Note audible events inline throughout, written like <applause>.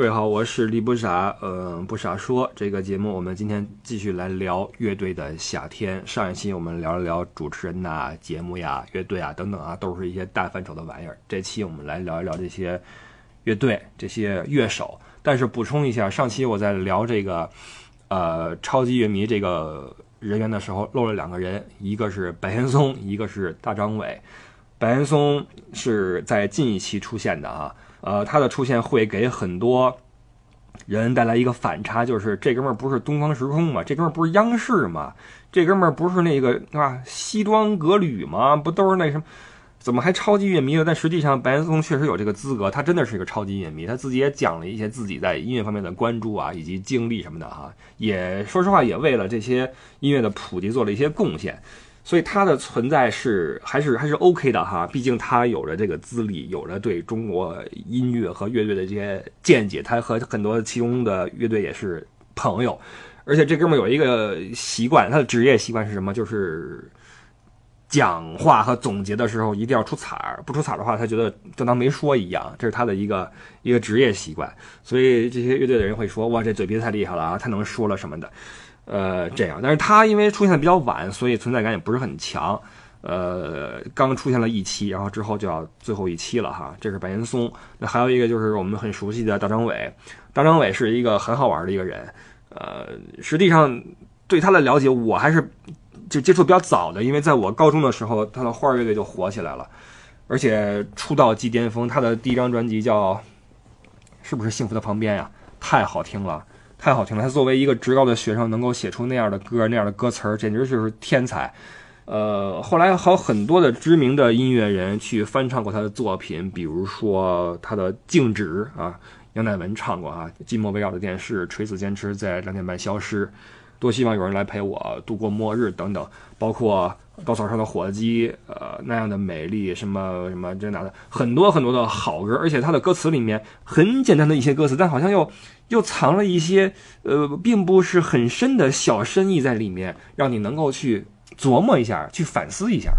各位好，我是李不傻，嗯，不傻说这个节目，我们今天继续来聊乐队的夏天。上一期我们聊了聊主持人呐、节目呀、乐队啊等等啊，都是一些大范畴的玩意儿。这期我们来聊一聊这些乐队、这些乐手。但是补充一下，上期我在聊这个呃超级乐迷这个人员的时候，漏了两个人，一个是白岩松，一个是大张伟。白岩松是在近一期出现的啊。呃，他的出现会给很多人带来一个反差，就是这哥们儿不是东方时空吗？这哥们儿不是央视吗？这哥们儿不是那个啊西装革履吗？不都是那什么？怎么还超级乐迷了？但实际上，白岩松确实有这个资格，他真的是一个超级乐迷。他自己也讲了一些自己在音乐方面的关注啊，以及经历什么的哈。也说实话，也为了这些音乐的普及做了一些贡献。所以他的存在是还是还是 OK 的哈，毕竟他有着这个资历，有着对中国音乐和乐队的这些见解，他和很多其中的乐队也是朋友，而且这哥们有一个习惯，他的职业习惯是什么？就是讲话和总结的时候一定要出彩儿，不出彩儿的话，他觉得就当没说一样，这是他的一个一个职业习惯。所以这些乐队的人会说，哇，这嘴皮子太厉害了啊，太能说了什么的。呃，这样，但是他因为出现的比较晚，所以存在感也不是很强。呃，刚出现了一期，然后之后就要最后一期了哈。这是白岩松，那还有一个就是我们很熟悉的大张伟。大张伟是一个很好玩的一个人。呃，实际上对他的了解，我还是就接触比较早的，因为在我高中的时候，他的花儿乐队就火起来了，而且出道即巅峰。他的第一张专辑叫是不是《幸福的旁边》呀？太好听了。太好听了！他作为一个职高的学生，能够写出那样的歌、那样的歌词儿，简直就是天才。呃，后来还有很多的知名的音乐人去翻唱过他的作品，比如说他的《静止》啊，杨乃文唱过啊，《寂寞围绕着电视》，垂死坚持在两点半消失，多希望有人来陪我度过末日等等，包括。稻草上的火鸡，呃，那样的美丽，什么什么这那的，很多很多的好歌，而且它的歌词里面很简单的一些歌词，但好像又又藏了一些呃，并不是很深的小深意在里面，让你能够去琢磨一下，去反思一下。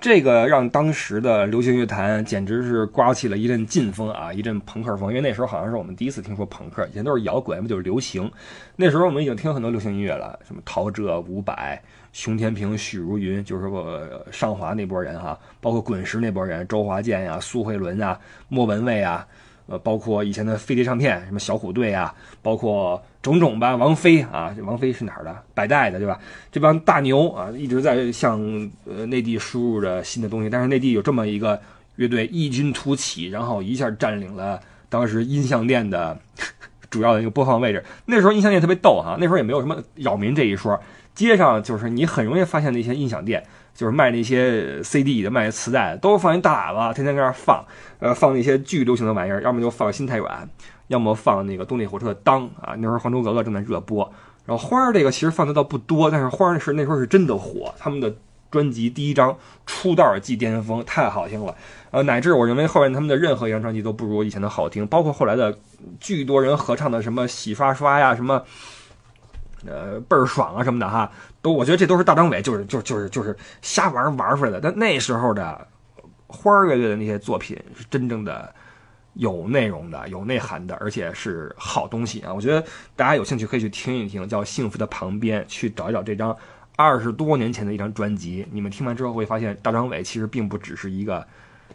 这个让当时的流行乐坛简直是刮起了一阵劲风啊，一阵朋克风。因为那时候好像是我们第一次听说朋克，以前都是摇滚，就是流行。那时候我们已经听很多流行音乐了，什么陶喆、伍佰、熊天平、许茹芸，就是说上华那波人哈，包括滚石那波人，周华健呀、苏慧伦啊、莫文蔚啊。呃，包括以前的飞碟唱片，什么小虎队啊，包括种种吧，王菲啊，这王菲是哪儿的？百代的，对吧？这帮大牛啊，一直在向呃内地输入着新的东西。但是内地有这么一个乐队异军突起，然后一下占领了当时音像店的 <laughs> 主要的一个播放位置。那时候音像店特别逗哈，那时候也没有什么扰民这一说，街上就是你很容易发现那些音响店。就是卖那些 CD 的，卖磁带的，都放一大喇叭，天天搁那放，呃，放那些巨流行的玩意儿，要么就放《心太软》，要么放那个动力火车的《当》啊，那时候《还珠格格》正在热播。然后花儿这个其实放的倒不多，但是花儿是那时候是真的火，他们的专辑第一张出道即巅峰，太好听了，呃，乃至我认为后面他们的任何一张专辑都不如以前的好听，包括后来的巨多人合唱的什么洗刷刷呀，什么。呃，倍儿爽啊什么的哈，都我觉得这都是大张伟就是就就是就是瞎玩玩出来的。但那时候的花儿乐队的那些作品是真正的有内容的、有内涵的，而且是好东西啊！我觉得大家有兴趣可以去听一听，叫《幸福的旁边》，去找一找这张二十多年前的一张专辑。你们听完之后会发现，大张伟其实并不只是一个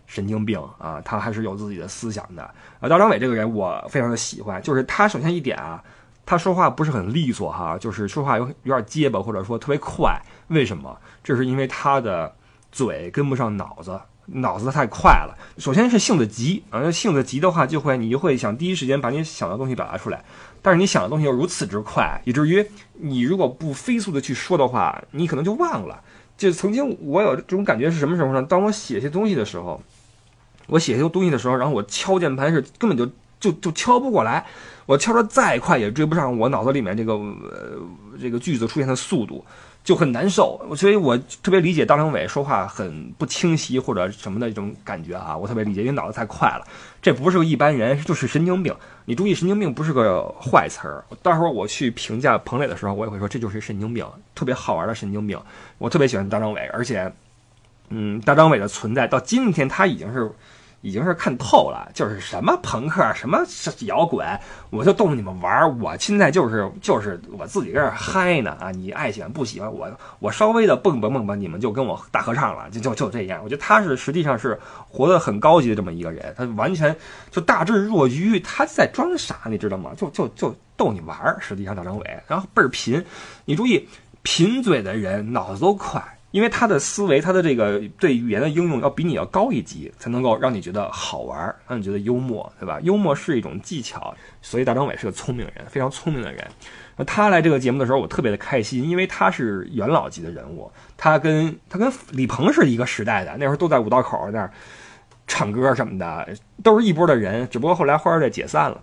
神经病啊，他还是有自己的思想的。啊，大张伟这个人我非常的喜欢，就是他首先一点啊。他说话不是很利索哈，就是说话有有点结巴，或者说特别快。为什么？这是因为他的嘴跟不上脑子，脑子太快了。首先是性子急啊，性子急的话，就会你就会想第一时间把你想的东西表达出来。但是你想的东西又如此之快，以至于你如果不飞速的去说的话，你可能就忘了。就曾经我有这种感觉是什么时候呢？当我写些东西的时候，我写些东西的时候，然后我敲键盘是根本就就就敲不过来。我敲的再快也追不上我脑子里面这个呃这个句子出现的速度，就很难受。所以我特别理解大张伟说话很不清晰或者什么的这种感觉啊，我特别理解，因为脑子太快了。这不是个一般人，就是神经病。你注意，神经病不是个坏词儿。待会儿我去评价彭磊的时候，我也会说这就是神经病，特别好玩的神经病。我特别喜欢大张伟，而且，嗯，大张伟的存在到今天他已经是。已经是看透了，就是什么朋克，什么摇滚，我就逗你们玩儿。我现在就是就是我自己在这嗨呢啊！你爱喜欢不喜欢我，我稍微的蹦蹦蹦蹦，你们就跟我大合唱了，就就就这样。我觉得他是实际上是活得很高级的这么一个人，他完全就大智若愚，他在装傻，你知道吗？就就就逗你玩儿。实际上大张伟，然后倍儿贫，你注意，贫嘴的人脑子都快。因为他的思维，他的这个对语言的应用要比你要高一级，才能够让你觉得好玩，让你觉得幽默，对吧？幽默是一种技巧，所以大张伟是个聪明人，非常聪明的人。那他来这个节目的时候，我特别的开心，因为他是元老级的人物，他跟他跟李鹏是一个时代的，那时候都在五道口那儿唱歌什么的，都是一波的人，只不过后来花儿队解散了。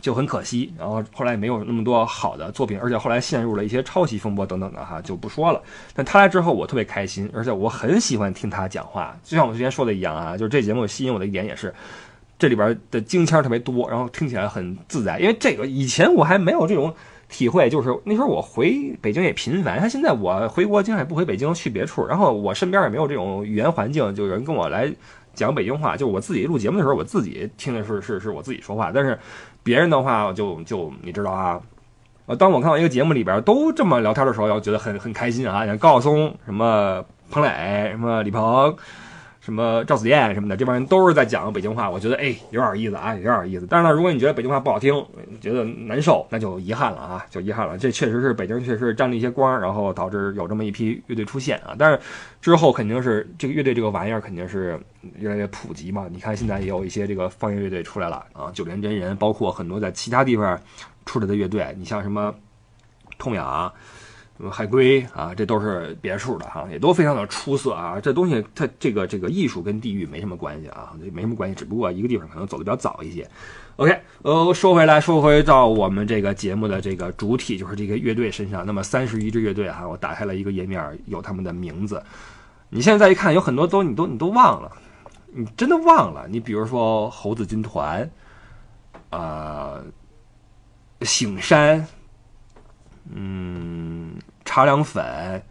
就很可惜，然后后来也没有那么多好的作品，而且后来陷入了一些抄袭风波等等的哈，就不说了。但他来之后，我特别开心，而且我很喜欢听他讲话。就像我之前说的一样啊，就是这节目吸引我的一点也是，这里边的京腔特别多，然后听起来很自在。因为这个以前我还没有这种体会，就是那时候我回北京也频繁，他现在我回国经常也不回北京，去别处，然后我身边也没有这种语言环境，就有人跟我来讲北京话。就是我自己录节目的时候，我自己听的是是是我自己说话，但是。别人的话就就你知道啊，呃，当我看到一个节目里边都这么聊天的时候，要觉得很很开心啊，像高晓松、什么彭磊、什么李鹏、什么赵子燕什么的，这帮人都是在讲北京话，我觉得哎有点意思啊，有点意思。但是呢，如果你觉得北京话不好听，觉得难受，那就遗憾了啊，<laughs> 就遗憾了。这确实是北京确实沾了一些光，然后导致有这么一批乐队出现啊。但是之后肯定是这个乐队这个玩意儿肯定是。越来越普及嘛？你看现在也有一些这个方言乐队出来了啊，九连真人，包括很多在其他地方出来的乐队，你像什么痛仰、什么海龟啊，这都是别墅的哈，也都非常的出色啊。这东西它这个这个艺术跟地域没什么关系啊，没什么关系，只不过一个地方可能走的比较早一些。OK，呃，说回来，说回到我们这个节目的这个主体，就是这个乐队身上。那么三十一支乐队哈，我打开了一个页面，有他们的名字。你现在再一看，有很多都你都你都忘了。你真的忘了？你比如说猴子军团，呃，醒山，嗯，茶凉粉，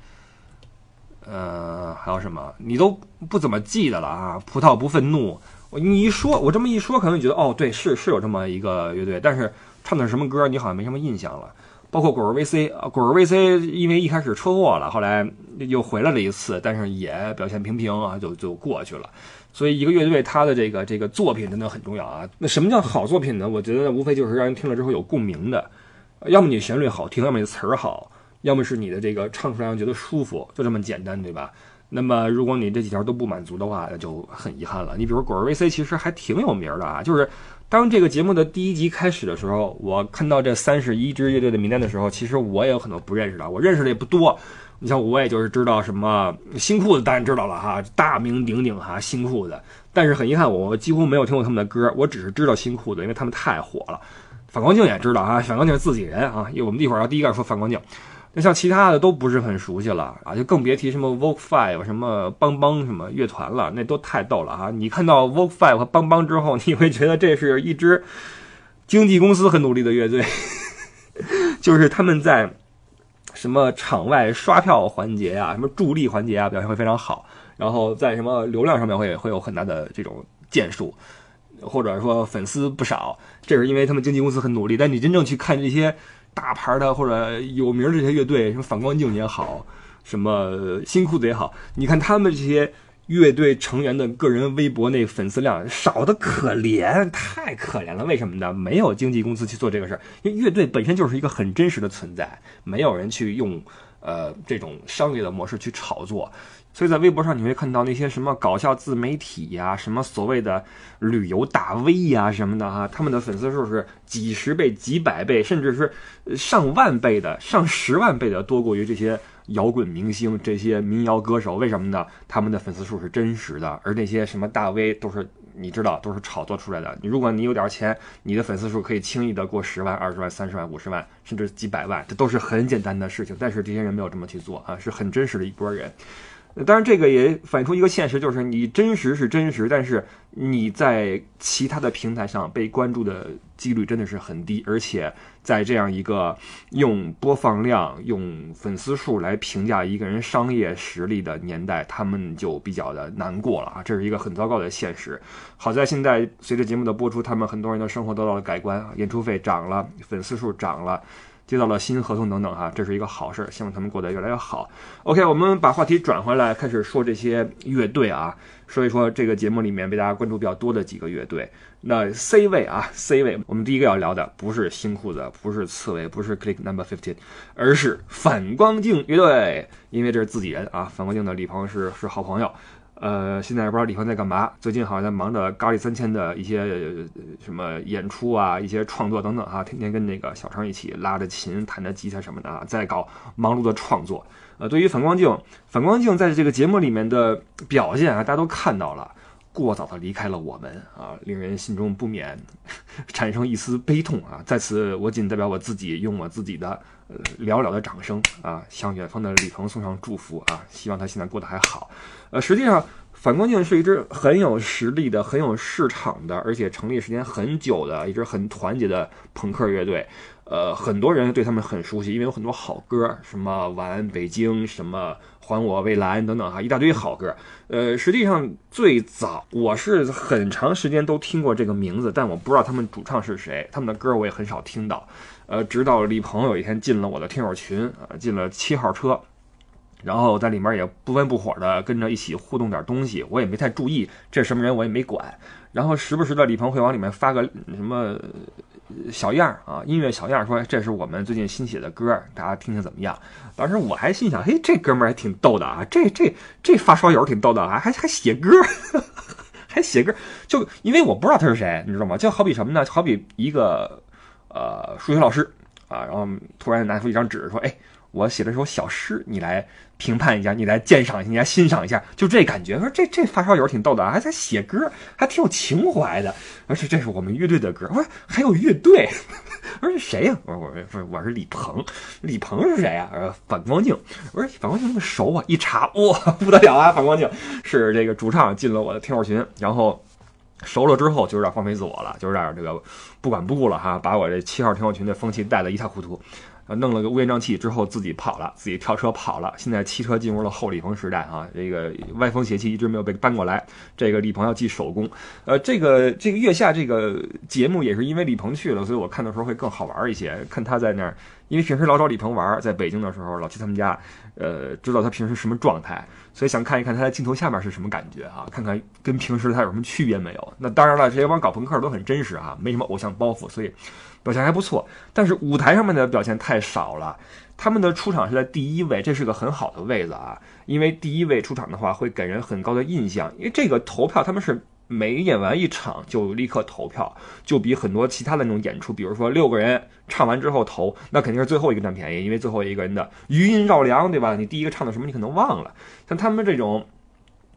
呃，还有什么？你都不怎么记得了啊？葡萄不愤怒，你一说，我这么一说，可能你觉得哦，对，是是有这么一个乐队，但是唱的是什么歌，你好像没什么印象了。包括果儿 VC 啊，果儿 VC 因为一开始车祸了，后来又回来了一次，但是也表现平平啊，就就过去了。所以，一个乐队它的这个这个作品真的很重要啊。那什么叫好作品呢？我觉得无非就是让人听了之后有共鸣的，要么你旋律好听，要么你词儿好，要么是你的这个唱出来让觉得舒服，就这么简单，对吧？那么，如果你这几条都不满足的话，那就很遗憾了。你比如果儿 VC 其实还挺有名的啊，就是当这个节目的第一集开始的时候，我看到这三十一支乐队的名单的时候，其实我也有很多不认识的，我认识的也不多。你像我，也就是知道什么新裤子，当然知道了哈，大名鼎鼎哈，新裤子。但是很遗憾，我几乎没有听过他们的歌，我只是知道新裤子，因为他们太火了。反光镜也知道啊，反光镜是自己人啊，因为我们一会儿要第一个说反光镜。那像其他的都不是很熟悉了啊，就更别提什么 Vogue Five 什么邦邦什么乐团了，那都太逗了哈。你看到 Vogue Five 和邦邦之后，你会觉得这是一支经纪公司很努力的乐队，<laughs> 就是他们在。什么场外刷票环节啊，什么助力环节啊，表现会非常好。然后在什么流量上面会会有很大的这种建树，或者说粉丝不少，这是因为他们经纪公司很努力。但你真正去看这些大牌的或者有名这些乐队，什么反光镜也好，什么新裤子也好，你看他们这些。乐队成员的个人微博那粉丝量少的可怜，太可怜了。为什么呢？没有经纪公司去做这个事儿，因为乐队本身就是一个很真实的存在，没有人去用呃这种商业的模式去炒作。所以在微博上你会看到那些什么搞笑自媒体呀，什么所谓的旅游大 V 呀什么的哈，他们的粉丝数是几十倍、几百倍，甚至是上万倍的、上十万倍的多过于这些。摇滚明星这些民谣歌手为什么呢？他们的粉丝数是真实的，而那些什么大 V 都是你知道都是炒作出来的。如果你有点钱，你的粉丝数可以轻易的过十万、二十万、三十万、五十万，甚至几百万，这都是很简单的事情。但是这些人没有这么去做啊，是很真实的一波人。当然，这个也反映出一个现实，就是你真实是真实，但是你在其他的平台上被关注的几率真的是很低，而且在这样一个用播放量、用粉丝数来评价一个人商业实力的年代，他们就比较的难过了啊！这是一个很糟糕的现实。好在现在随着节目的播出，他们很多人的生活得到了改观，演出费涨了，粉丝数涨了。接到了新合同等等哈，这是一个好事，希望他们过得越来越好。OK，我们把话题转回来，开始说这些乐队啊，说一说这个节目里面被大家关注比较多的几个乐队。那 C 位啊，C 位，我们第一个要聊的不是新裤子，不是刺猬，不是 Click Number Fifteen，而是反光镜乐队，因为这是自己人啊。反光镜的李鹏是是好朋友。呃，现在也不知道李欢在干嘛。最近好像在忙着咖喱三千的一些什么演出啊，一些创作等等哈，天天跟那个小程一起拉着琴、弹着吉他什么的啊，在搞忙碌的创作。呃，对于反光镜，反光镜在这个节目里面的表现啊，大家都看到了，过早的离开了我们啊，令人心中不免 <laughs> 产生一丝悲痛啊。在此，我仅代表我自己，用我自己的呃寥寥的掌声啊，向远方的李鹏送上祝福啊，希望他现在过得还好。呃，实际上，反光镜是一支很有实力的、很有市场的，而且成立时间很久的一支很团结的朋克乐队。呃，很多人对他们很熟悉，因为有很多好歌，什么《晚安北京》、什么《还我蔚蓝》等等哈，一大堆好歌。呃，实际上最早我是很长时间都听过这个名字，但我不知道他们主唱是谁，他们的歌我也很少听到。呃，直到李鹏有一天进了我的听友群，啊，进了七号车。然后在里面也不温不火的跟着一起互动点东西，我也没太注意这什么人，我也没管。然后时不时的李鹏会往里面发个什么小样啊，音乐小样，说这是我们最近新写的歌，大家听听怎么样？当时我还心想，嘿，这哥们儿还挺逗的啊，这这这发烧友挺逗的啊，还还写歌，还写歌，<laughs> 就因为我不知道他是谁，你知道吗？就好比什么呢？好比一个呃数学老师啊，然后突然拿出一张纸说，哎。我写了首小诗，你来评判一下，你来鉴赏一下，你来欣赏一下，就这感觉。说这这发烧友挺逗的，还在写歌，还挺有情怀的。而且这是我们乐队的歌，我说还有乐队，我说谁呀？我说我不我是李鹏，李鹏是谁呀？呃，反光镜。我说反光镜那么熟啊？一查哇，<laughs> 不得了啊！反光镜是这个主唱进了我的听友群，然后熟了之后就有点放飞自我了，就有点这个不管不顾了哈，把我这七号听友群的风气带得一塌糊涂。弄了个乌烟瘴气之后，自己跑了，自己跳车跑了。现在汽车进入了后李鹏时代啊，这个歪风邪气一直没有被搬过来。这个李鹏要记手工，呃，这个这个月下这个节目也是因为李鹏去了，所以我看的时候会更好玩一些。看他在那儿，因为平时老找李鹏玩，在北京的时候老去他们家，呃，知道他平时什么状态，所以想看一看他在镜头下面是什么感觉啊，看看跟平时他有什么区别没有。那当然了，这些帮搞朋克都很真实啊，没什么偶像包袱，所以。表现还不错，但是舞台上面的表现太少了。他们的出场是在第一位，这是个很好的位子啊，因为第一位出场的话会给人很高的印象。因为这个投票他们是每演完一场就立刻投票，就比很多其他的那种演出，比如说六个人唱完之后投，那肯定是最后一个占便宜，因为最后一个人的余音绕梁，对吧？你第一个唱的什么你可能忘了，像他们这种。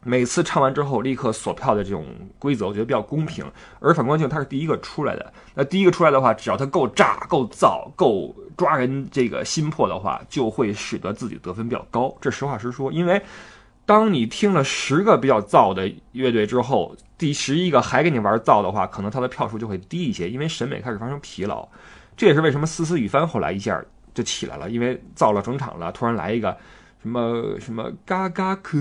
每次唱完之后立刻锁票的这种规则，我觉得比较公平。而反光镜他是第一个出来的，那第一个出来的话，只要他够炸、够燥、够抓人这个心魄的话，就会使得自己得分比较高。这实话实说，因为当你听了十个比较燥的乐队之后，第十一个还给你玩燥的话，可能他的票数就会低一些，因为审美开始发生疲劳。这也是为什么思思雨帆后来一下就起来了，因为燥了整场了，突然来一个。什么什么嘎嘎酷，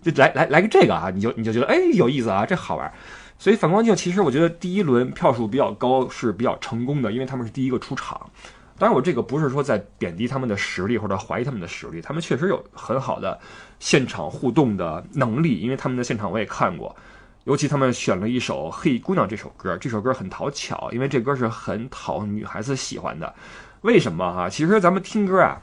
就来来来个这个啊，你就你就觉得哎有意思啊，这好玩。所以反光镜其实我觉得第一轮票数比较高是比较成功的，因为他们是第一个出场。当然我这个不是说在贬低他们的实力或者怀疑他们的实力，他们确实有很好的现场互动的能力，因为他们的现场我也看过。尤其他们选了一首《黑姑娘》这首歌，这首歌很讨巧，因为这歌是很讨女孩子喜欢的。为什么哈？其实咱们听歌啊，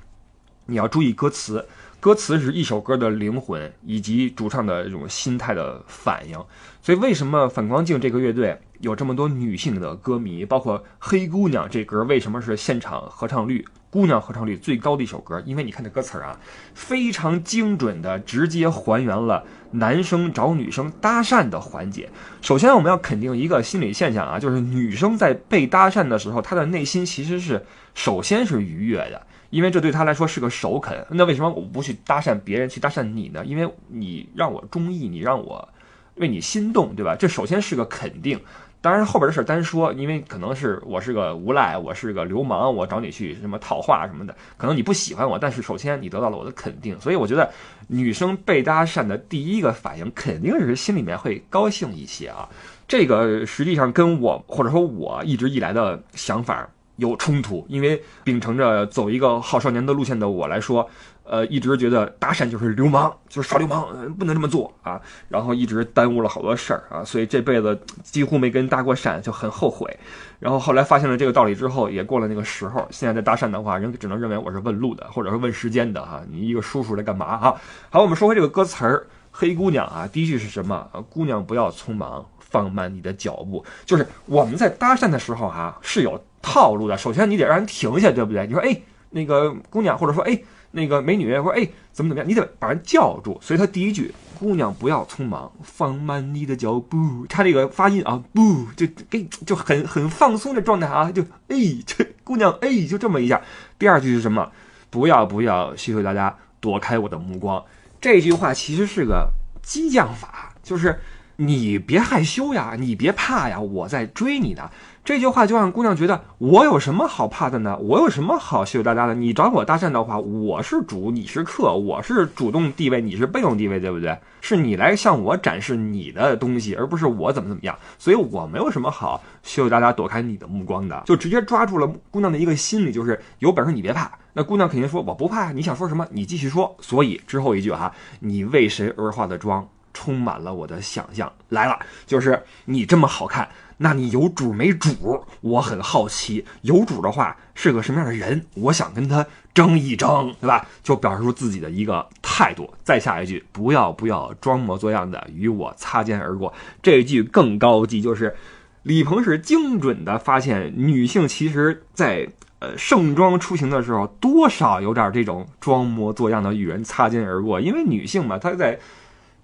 你要注意歌词。歌词是一首歌的灵魂，以及主唱的这种心态的反应。所以，为什么反光镜这个乐队有这么多女性的歌迷？包括《黑姑娘》这歌，为什么是现场合唱率、姑娘合唱率最高的一首歌？因为你看这歌词儿啊，非常精准的直接还原了男生找女生搭讪的环节。首先，我们要肯定一个心理现象啊，就是女生在被搭讪的时候，她的内心其实是首先是愉悦的。因为这对他来说是个首肯。那为什么我不去搭讪别人，去搭讪你呢？因为你让我中意，你让我为你心动，对吧？这首先是个肯定。当然后边的事单说，因为可能是我是个无赖，我是个流氓，我找你去什么套话什么的，可能你不喜欢我，但是首先你得到了我的肯定，所以我觉得女生被搭讪的第一个反应肯定是心里面会高兴一些啊。这个实际上跟我或者说我一直以来的想法有冲突，因为秉承着走一个好少年的路线的我来说。呃，一直觉得搭讪就是流氓，就是耍流氓，不能这么做啊。然后一直耽误了好多事儿啊，所以这辈子几乎没跟搭过讪，就很后悔。然后后来发现了这个道理之后，也过了那个时候。现在在搭讪的话，人只能认为我是问路的，或者是问时间的哈。你一个叔叔来干嘛哈？好，我们说回这个歌词儿，《黑姑娘》啊，第一句是什么？姑娘不要匆忙，放慢你的脚步。就是我们在搭讪的时候哈，是有套路的。首先你得让人停下，对不对？你说哎，那个姑娘，或者说哎。那个美女说：“哎，怎么怎么样？你得把人叫住。”所以他第一句“姑娘不要匆忙，放慢你的脚步”，他这个发音啊，不就给就很很放松的状态啊，就 <laughs> 哎，这姑娘哎，就这么一下。第二句是什么？不要不要，谢谢大家躲开我的目光。这句话其实是个激将法，就是你别害羞呀，你别怕呀，我在追你呢。这句话就让姑娘觉得我有什么好怕的呢？我有什么好羞羞答答的？你找我搭讪的话，我是主，你是客，我是主动地位，你是被动地位，对不对？是你来向我展示你的东西，而不是我怎么怎么样。所以我没有什么好羞羞答答躲开你的目光的，就直接抓住了姑娘的一个心理，就是有本事你别怕。那姑娘肯定说我不怕呀，你想说什么你继续说。所以之后一句哈，你为谁而化的妆，充满了我的想象。来了，就是你这么好看。那你有主没主？我很好奇，有主的话是个什么样的人？我想跟他争一争，对吧？就表示出自己的一个态度。再下一句，不要不要装模作样的与我擦肩而过。这一句更高级，就是李鹏是精准的发现，女性其实在呃盛装出行的时候，多少有点这种装模作样的与人擦肩而过，因为女性嘛，她在。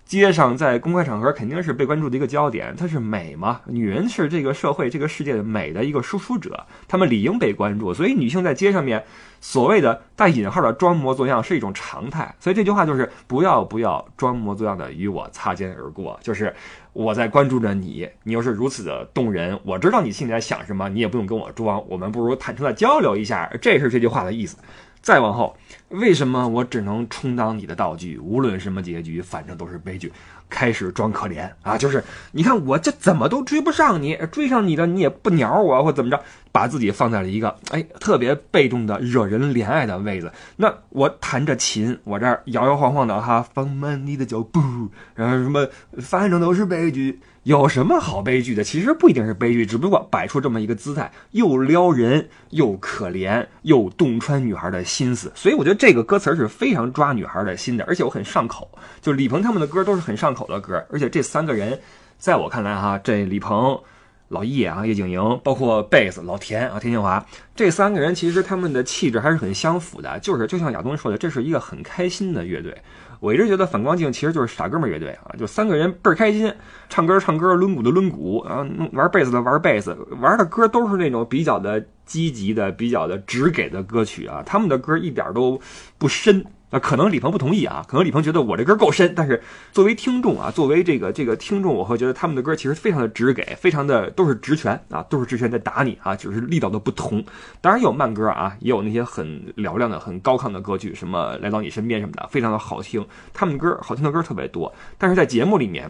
街上，在公开场合肯定是被关注的一个焦点。她是美嘛？女人是这个社会、这个世界的美的一个输出者，她们理应被关注。所以，女性在街上面所谓的带引号的装模作样是一种常态。所以这句话就是不要不要装模作样的与我擦肩而过。就是我在关注着你，你又是如此的动人，我知道你心里在想什么，你也不用跟我装，我们不如坦诚的交流一下。这是这句话的意思。再往后，为什么我只能充当你的道具？无论什么结局，反正都是悲剧。开始装可怜啊，就是你看我这怎么都追不上你，追上你的你也不鸟我，或怎么着，把自己放在了一个哎特别被动的惹人怜爱的位子。那我弹着琴，我这儿摇摇晃晃的哈，放慢你的脚步，然后什么，反正都是悲剧。有什么好悲剧的？其实不一定是悲剧，只不过摆出这么一个姿态，又撩人，又可怜，又洞穿女孩的心思。所以我觉得这个歌词是非常抓女孩的心的，而且我很上口。就李鹏他们的歌都是很上口的歌，而且这三个人，在我看来哈，这李鹏、老叶啊、叶景莹，包括贝斯老田啊、田庆华这三个人，其实他们的气质还是很相符的。就是就像亚东说的，这是一个很开心的乐队。我一直觉得反光镜其实就是傻哥们乐队啊，就三个人倍儿开心，唱歌唱歌，抡鼓的抡鼓，然后玩贝斯的玩贝斯，玩的歌都是那种比较的积极的、比较的直给的歌曲啊。他们的歌一点都不深。那可能李鹏不同意啊，可能李鹏觉得我这歌够深，但是作为听众啊，作为这个这个听众，我会觉得他们的歌其实非常的直给，非常的都是直拳啊，都是直拳在打你啊，只是力道的不同。当然有慢歌啊，也有那些很嘹亮的、很高亢的歌曲，什么来到你身边什么的，非常的好听。他们的歌好听的歌特别多，但是在节目里面，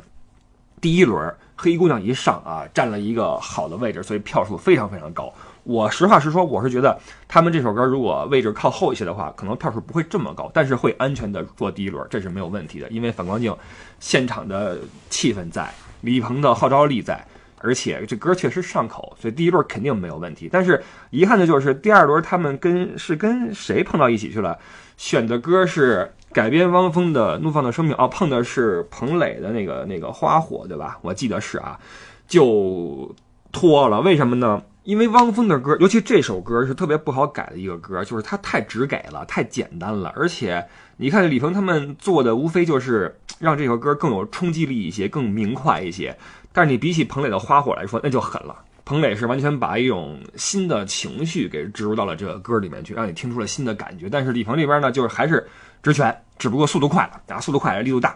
第一轮黑衣姑娘一上啊，占了一个好的位置，所以票数非常非常高。我实话实说，我是觉得他们这首歌如果位置靠后一些的话，可能票数不会这么高，但是会安全的做第一轮，这是没有问题的。因为反光镜现场的气氛在，李鹏的号召力在，而且这歌确实上口，所以第一轮肯定没有问题。但是遗憾的就是第二轮他们跟是跟谁碰到一起去了？选的歌是改编汪峰的《怒放的生命》，哦，碰的是彭磊的那个那个花火，对吧？我记得是啊，就脱了。为什么呢？因为汪峰的歌，尤其这首歌是特别不好改的一个歌，就是它太直给了，太简单了。而且你看李鹏他们做的，无非就是让这首歌更有冲击力一些，更明快一些。但是你比起彭磊的花火来说，那就狠了。彭磊是完全把一种新的情绪给植入到了这个歌里面去，让你听出了新的感觉。但是李鹏这边呢，就是还是直拳，只不过速度快了啊，速度快，力度大。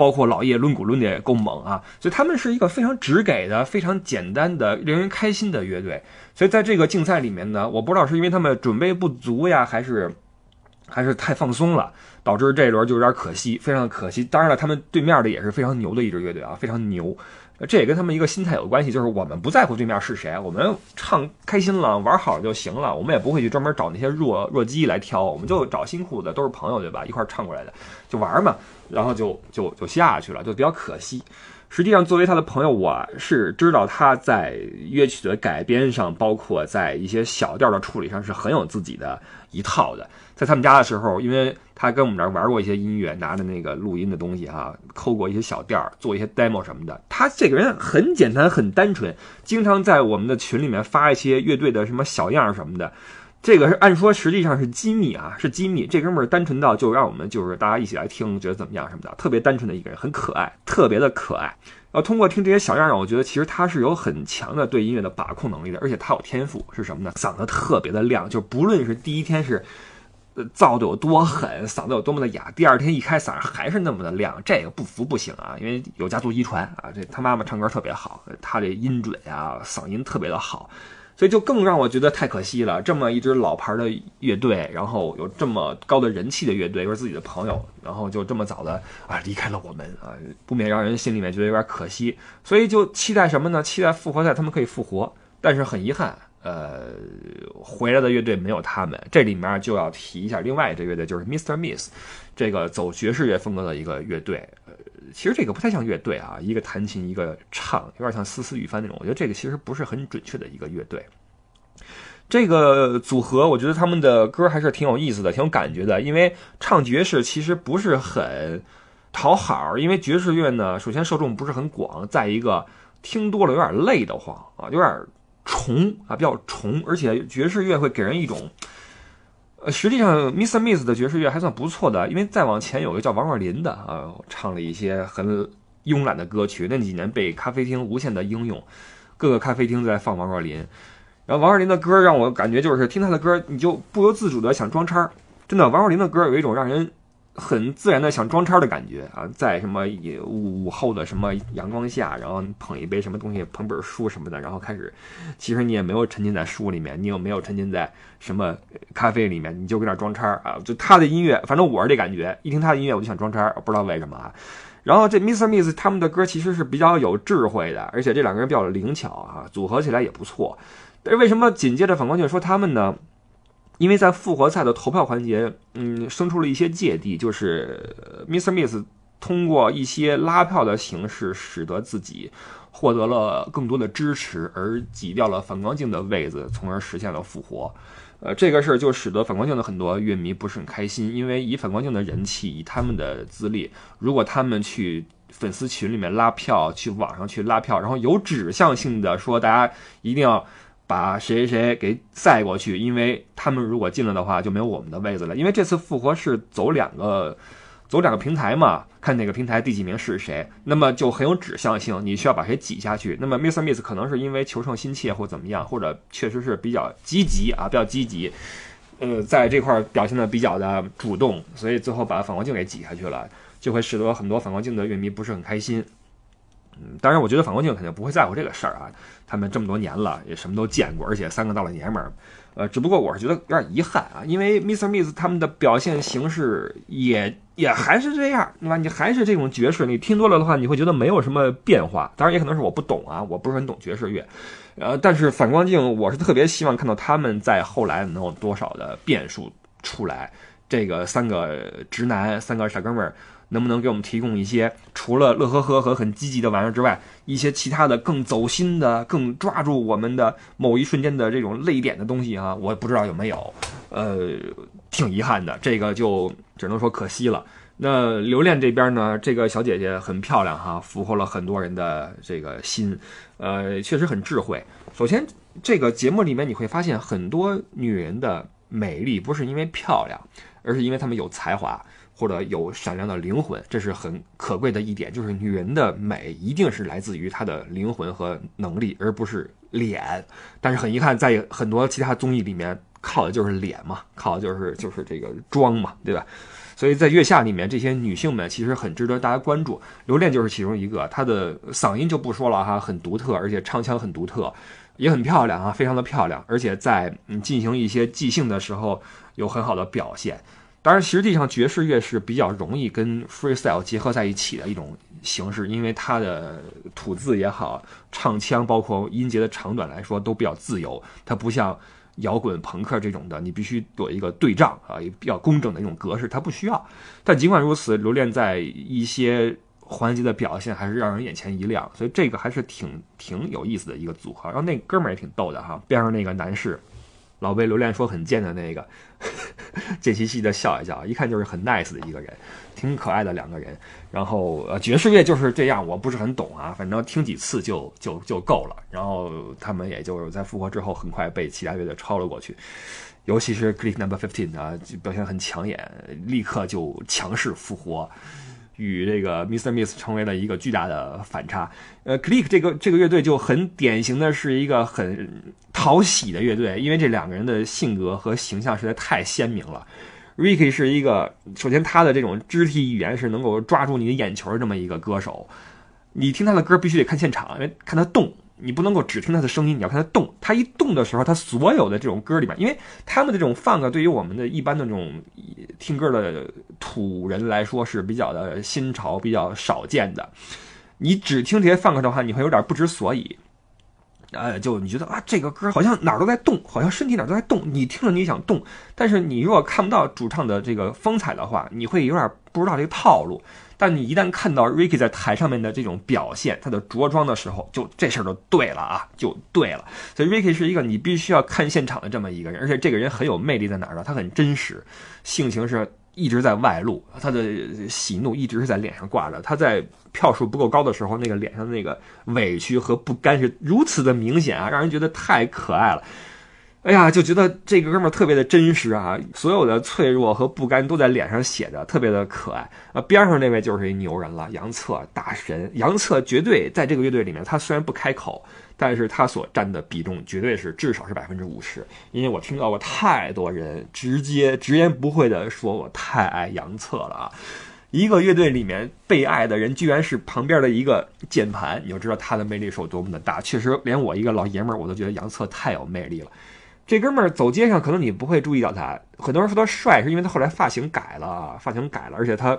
包括老叶抡鼓抡的也够猛啊，所以他们是一个非常直给的、非常简单的、令人开心的乐队。所以在这个竞赛里面呢，我不知道是因为他们准备不足呀，还是还是太放松了，导致这一轮就有点可惜，非常的可惜。当然了，他们对面的也是非常牛的一支乐队啊，非常牛。这也跟他们一个心态有关系，就是我们不在乎对面是谁，我们唱开心了，玩好就行了，我们也不会去专门找那些弱弱鸡来挑，我们就找辛苦的，都是朋友对吧？一块唱过来的就玩嘛，然后就就就下去了，就比较可惜。实际上，作为他的朋友，我是知道他在乐曲的改编上，包括在一些小调的处理上是很有自己的一套的。在他们家的时候，因为他跟我们这儿玩过一些音乐，拿着那个录音的东西哈，抠过一些小调，做一些 demo 什么的。他这个人很简单，很单纯，经常在我们的群里面发一些乐队的什么小样什么的。这个是按说实际上是机密啊，是机密。这哥们儿单纯到就让我们就是大家一起来听，觉得怎么样什么的，特别单纯的一个人，很可爱，特别的可爱。然后通过听这些小样让我觉得其实他是有很强的对音乐的把控能力的，而且他有天赋，是什么呢？嗓子特别的亮，就不论是第一天是呃。造的有多狠，嗓子有多么的哑，第二天一开嗓还是那么的亮，这个不服不行啊！因为有家族遗传啊，这他妈妈唱歌特别好，他这音准呀，嗓音特别的好，所以就更让我觉得太可惜了。这么一支老牌的乐队，然后有这么高的人气的乐队，又是自己的朋友，然后就这么早的啊离开了我们啊，不免让人心里面觉得有点可惜。所以就期待什么呢？期待复活赛他们可以复活，但是很遗憾。呃，回来的乐队没有他们，这里面就要提一下另外一支乐队，就是 Mister Miss，这个走爵士乐风格的一个乐队。其实这个不太像乐队啊，一个弹琴，一个唱，有点像丝丝雨帆那种。我觉得这个其实不是很准确的一个乐队。这个组合，我觉得他们的歌还是挺有意思的，挺有感觉的。因为唱爵士其实不是很讨好，因为爵士乐呢，首先受众不是很广，再一个听多了有点累得慌啊，有点。重啊，比较重，而且爵士乐会给人一种，呃，实际上 Mr. Miss 的爵士乐还算不错的，因为再往前有个叫王若琳的啊，唱了一些很慵懒的歌曲，那几年被咖啡厅无限的应用，各个咖啡厅在放王若琳，然后王若琳的歌让我感觉就是听她的歌，你就不由自主的想装叉，真的，王若琳的歌有一种让人。很自然的想装叉的感觉啊，在什么午后的什么阳光下，然后捧一杯什么东西，捧本书什么的，然后开始，其实你也没有沉浸在书里面，你有没有沉浸在什么咖啡里面，你就搁那装叉啊。就他的音乐，反正我是这感觉，一听他的音乐我就想装叉，不知道为什么啊。然后这 Mr. Miss 他们的歌其实是比较有智慧的，而且这两个人比较灵巧啊，组合起来也不错。但是为什么紧接着反光镜说他们呢？因为在复活赛的投票环节，嗯，生出了一些芥蒂，就是 Mr. Miss 通过一些拉票的形式，使得自己获得了更多的支持，而挤掉了反光镜的位子，从而实现了复活。呃，这个事儿就使得反光镜的很多乐迷不是很开心，因为以反光镜的人气，以他们的资历，如果他们去粉丝群里面拉票，去网上去拉票，然后有指向性的说大家一定要。把谁谁谁给赛过去，因为他们如果进了的话，就没有我们的位子了。因为这次复活是走两个，走两个平台嘛，看哪个平台第几名是谁，那么就很有指向性，你需要把谁挤下去。那么 miss Miss 可能是因为求胜心切或怎么样，或者确实是比较积极啊，比较积极，呃，在这块表现的比较的主动，所以最后把反光镜给挤下去了，就会使得很多反光镜的乐迷不是很开心。嗯，当然，我觉得反光镜肯定不会在乎这个事儿啊。他们这么多年了，也什么都见过，而且三个大老爷们儿，呃，只不过我是觉得有点遗憾啊，因为 Mr. Miss 他们的表现形式也也还是这样，对吧？你还是这种爵士，你听多了的话，你会觉得没有什么变化。当然，也可能是我不懂啊，我不是很懂爵士乐。呃，但是反光镜，我是特别希望看到他们在后来能有多少的变数出来。这个三个直男，三个傻哥们儿。能不能给我们提供一些除了乐呵呵和很积极的玩意儿之外，一些其他的更走心的、更抓住我们的某一瞬间的这种泪点的东西啊？我不知道有没有，呃，挺遗憾的，这个就只能说可惜了。那留恋这边呢，这个小姐姐很漂亮哈，俘获了很多人的这个心，呃，确实很智慧。首先，这个节目里面你会发现很多女人的美丽不是因为漂亮，而是因为她们有才华。或者有闪亮的灵魂，这是很可贵的一点。就是女人的美一定是来自于她的灵魂和能力，而不是脸，但是很遗憾，在很多其他综艺里面靠的就是脸嘛，靠的就是就是这个妆嘛，对吧？所以在月下里面，这些女性们其实很值得大家关注。刘恋就是其中一个，她的嗓音就不说了哈，很独特，而且唱腔很独特，也很漂亮啊，非常的漂亮，而且在嗯进行一些即兴的时候有很好的表现。当然，实际上爵士乐是比较容易跟 freestyle 结合在一起的一种形式，因为它的吐字也好，唱腔包括音节的长短来说都比较自由，它不像。摇滚、朋克这种的，你必须有一个对仗啊，也比较工整的一种格式，它不需要。但尽管如此，留恋在一些环节的表现还是让人眼前一亮，所以这个还是挺挺有意思的一个组合。然后那哥们儿也挺逗的哈，边上那个男士。老被留恋说很贱的那个，<laughs> 贱兮兮的笑一笑，一看就是很 nice 的一个人，挺可爱的两个人。然后呃，爵士乐就是这样，我不是很懂啊，反正听几次就就就够了。然后他们也就是在复活之后，很快被其他乐队超了过去，尤其是 Click Number Fifteen 啊，表现很抢眼，立刻就强势复活。与这个 Mister Miss 成为了一个巨大的反差。呃，Click 这个这个乐队就很典型的是一个很讨喜的乐队，因为这两个人的性格和形象实在太鲜明了。Ricky 是一个，首先他的这种肢体语言是能够抓住你的眼球这么一个歌手，你听他的歌必须得看现场，因为看他动。你不能够只听他的声音，你要看他动。他一动的时候，他所有的这种歌里面，因为他们的这种 funk 对于我们的一般的这种听歌的土人来说是比较的新潮、比较少见的。你只听这些 funk 的话，你会有点不知所以。呃，就你觉得啊，这个歌好像哪儿都在动，好像身体哪儿都在动。你听着你想动，但是你如果看不到主唱的这个风采的话，你会有点不知道这个套路。但你一旦看到 Ricky 在台上面的这种表现，他的着装的时候，就这事儿就对了啊，就对了。所以 Ricky 是一个你必须要看现场的这么一个人，而且这个人很有魅力在哪儿呢？他很真实，性情是一直在外露，他的喜怒一直是在脸上挂着。他在票数不够高的时候，那个脸上的那个委屈和不甘是如此的明显啊，让人觉得太可爱了。哎呀，就觉得这个哥们儿特别的真实啊，所有的脆弱和不甘都在脸上写着，特别的可爱。啊，边上那位就是一牛人了，杨策大神。杨策绝对在这个乐队里面，他虽然不开口，但是他所占的比重绝对是至少是百分之五十。因为我听到过太多人直接直言不讳的说，我太爱杨策了啊。一个乐队里面被爱的人，居然是旁边的一个键盘，你就知道他的魅力是有多么的大。确实，连我一个老爷们儿，我都觉得杨策太有魅力了。这哥们儿走街上，可能你不会注意到他。很多人说他帅，是因为他后来发型改了，发型改了，而且他，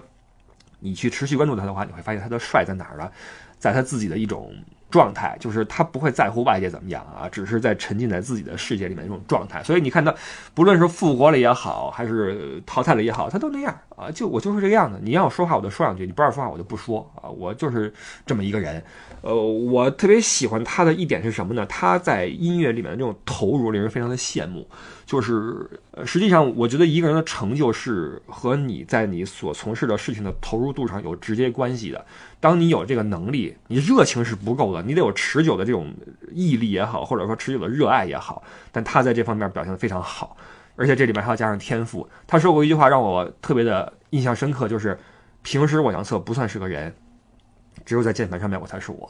你去持续关注他的话，你会发现他的帅在哪儿呢？在他自己的一种。状态就是他不会在乎外界怎么样啊，只是在沉浸在自己的世界里面一种状态。所以你看他，不论是复活了也好，还是淘汰了也好，他都那样啊。就我就是这个样子，你让我说话我就说两句，你不让我说话我就不说啊。我就是这么一个人。呃，我特别喜欢他的一点是什么呢？他在音乐里面的这种投入令人非常的羡慕。就是，实际上我觉得一个人的成就是和你在你所从事的事情的投入度上有直接关系的。当你有这个能力，你热情是不够的，你得有持久的这种毅力也好，或者说持久的热爱也好。但他在这方面表现的非常好，而且这里面还要加上天赋。他说过一句话让我特别的印象深刻，就是平时我杨策不算是个人，只有在键盘上面我才是我。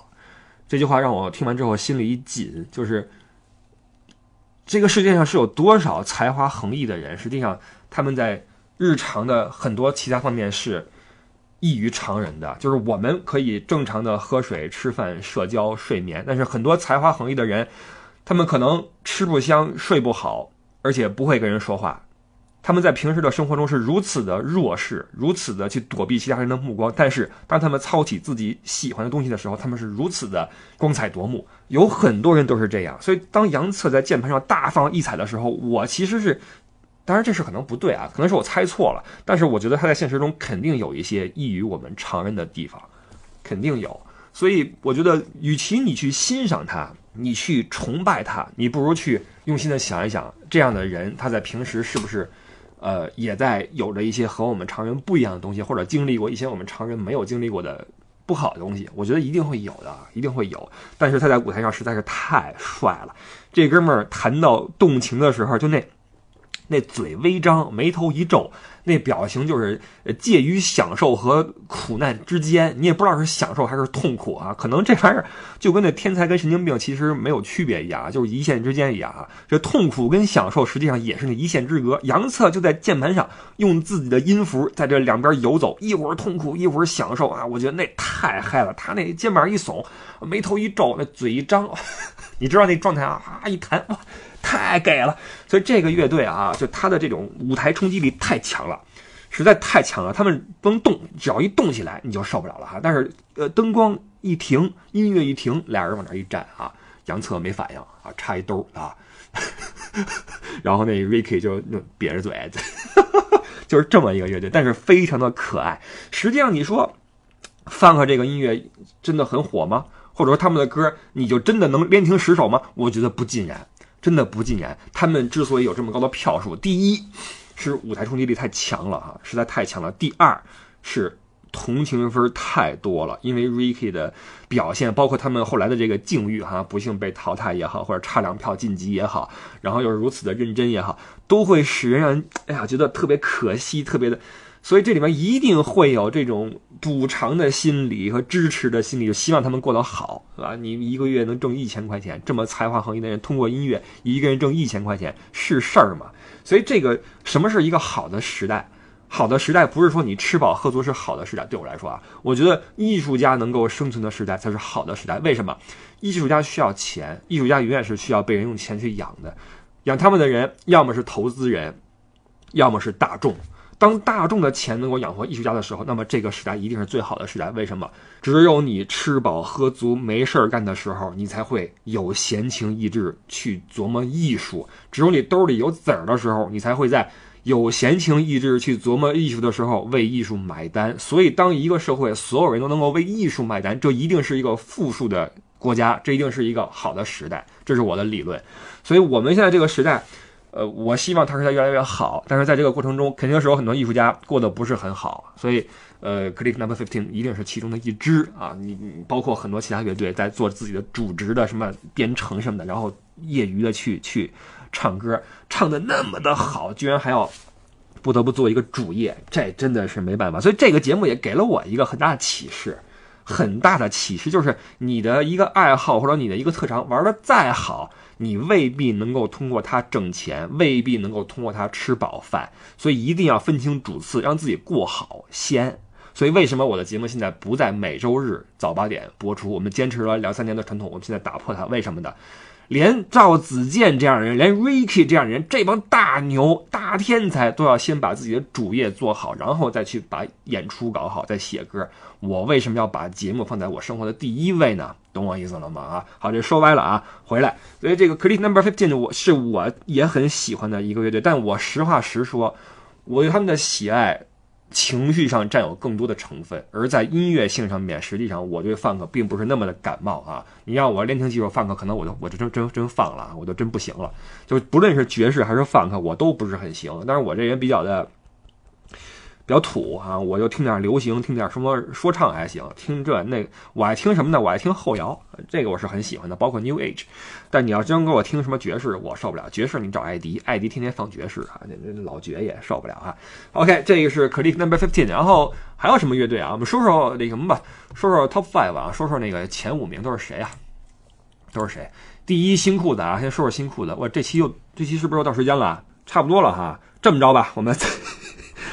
这句话让我听完之后心里一紧，就是这个世界上是有多少才华横溢的人，实际上他们在日常的很多其他方面是。异于常人的，就是我们可以正常的喝水、吃饭、社交、睡眠，但是很多才华横溢的人，他们可能吃不香、睡不好，而且不会跟人说话。他们在平时的生活中是如此的弱势，如此的去躲避其他人的目光，但是当他们操起自己喜欢的东西的时候，他们是如此的光彩夺目。有很多人都是这样，所以当杨策在键盘上大放异彩的时候，我其实是。当然，这事可能不对啊，可能是我猜错了。但是我觉得他在现实中肯定有一些异于我们常人的地方，肯定有。所以我觉得，与其你去欣赏他，你去崇拜他，你不如去用心的想一想，这样的人他在平时是不是，呃，也在有着一些和我们常人不一样的东西，或者经历过一些我们常人没有经历过的不好的东西。我觉得一定会有的，一定会有。但是他在舞台上实在是太帅了，这哥们儿谈到动情的时候，就那。那嘴微张，眉头一皱，那表情就是介于享受和苦难之间，你也不知道是享受还是痛苦啊。可能这玩意儿就跟那天才跟神经病其实没有区别一样啊，就是一线之间一样啊。这痛苦跟享受实际上也是那一线之隔。杨策就在键盘上用自己的音符在这两边游走，一会儿痛苦，一会儿享受啊。我觉得那太嗨了。他那肩膀一耸，眉头一皱，那嘴一张，<laughs> 你知道那状态啊，啊一弹哇。太给了，所以这个乐队啊，就他的这种舞台冲击力太强了，实在太强了。他们不能动，只要一动起来，你就受不了了哈。但是，呃，灯光一停，音乐一停，俩人往那一站啊，杨策没反应啊，插一兜啊，然后那 Ricky 就瘪着嘴，就是这么一个乐队，但是非常的可爱。实际上，你说 Funk 这个音乐真的很火吗？或者说他们的歌你就真的能连听十首吗？我觉得不尽然。真的不尽然。他们之所以有这么高的票数，第一是舞台冲击力太强了哈，实在太强了。第二是同情分太多了，因为 Ricky 的表现，包括他们后来的这个境遇哈，不幸被淘汰也好，或者差两票晋级也好，然后又是如此的认真也好，都会使人哎呀觉得特别可惜，特别的。所以这里面一定会有这种补偿的心理和支持的心理，就希望他们过得好，是吧？你一个月能挣一千块钱，这么才华横溢的人，通过音乐一个人挣一千块钱是事儿吗？所以这个什么是一个好的时代？好的时代不是说你吃饱喝足是好的时代。对我来说啊，我觉得艺术家能够生存的时代才是好的时代。为什么？艺术家需要钱，艺术家永远是需要被人用钱去养的，养他们的人要么是投资人，要么是大众。当大众的钱能够养活艺术家的时候，那么这个时代一定是最好的时代。为什么？只有你吃饱喝足没事儿干的时候，你才会有闲情逸致去琢磨艺术；只有你兜里有子儿的时候，你才会在有闲情逸致去琢磨艺术的时候为艺术买单。所以，当一个社会所有人都能够为艺术买单，这一定是一个富庶的国家，这一定是一个好的时代。这是我的理论。所以，我们现在这个时代。呃，我希望它是在越来越好，但是在这个过程中，肯定是有很多艺术家过得不是很好，所以，呃，Click Number Fifteen 一定是其中的一支啊。你你包括很多其他乐队在做自己的主职的什么编程什么的，然后业余的去去唱歌，唱的那么的好，居然还要不得不做一个主业，这真的是没办法。所以这个节目也给了我一个很大的启示，很大的启示就是你的一个爱好或者你的一个特长玩的再好。你未必能够通过它挣钱，未必能够通过它吃饱饭，所以一定要分清主次，让自己过好先。所以为什么我的节目现在不在每周日早八点播出？我们坚持了两三年的传统，我们现在打破它，为什么呢？连赵子健这样的人，连 Ricky 这样的人，这帮大牛、大天才都要先把自己的主业做好，然后再去把演出搞好，再写歌。我为什么要把节目放在我生活的第一位呢？懂我意思了吗？啊，好，这说歪了啊，回来。所以这个 Click Number Fifteen 我是我也很喜欢的一个乐队，但我实话实说，我对他们的喜爱。情绪上占有更多的成分，而在音乐性上面，实际上我对 funk 并不是那么的感冒啊。你让我练听几首 funk，可能我就我就真真真放了，我就真不行了。就不论是爵士还是 funk，我都不是很行。但是我这人比较的。比较土啊，我就听点流行，听点什么说唱还行，听这那我爱听什么呢？我爱听后摇，这个我是很喜欢的，包括 New Age。但你要真给我听什么爵士，我受不了。爵士你找艾迪，艾迪天天放爵士啊，那那老爵爷受不了啊。OK，这个是 Click Number Fifteen，然后还有什么乐队啊？我们说说那什么吧，说说 Top Five 啊，说说那个前五名都是谁啊？都是谁？第一新裤子啊，先说说新裤子。我这期又这期是不是又到时间了？差不多了哈。这么着吧，我们。<laughs>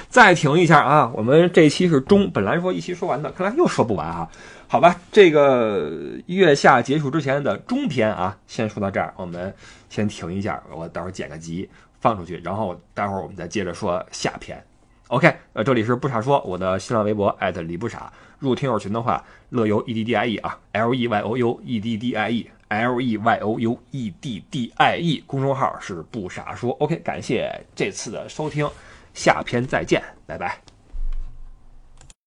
再停一下啊！我们这期是中，本来说一期说完的，看来又说不完啊。好吧，这个月下结束之前的中篇啊，先说到这儿，我们先停一下，我待会儿剪个辑放出去，然后待会儿我们再接着说下篇。OK，呃，这里是不傻说，我的新浪微博艾特李不傻，入听友群的话，乐游 E D D I E 啊，L E Y O U E D D I E，L E Y O U E D D I E，公众号是不傻说。OK，感谢这次的收听。下篇再见，拜拜。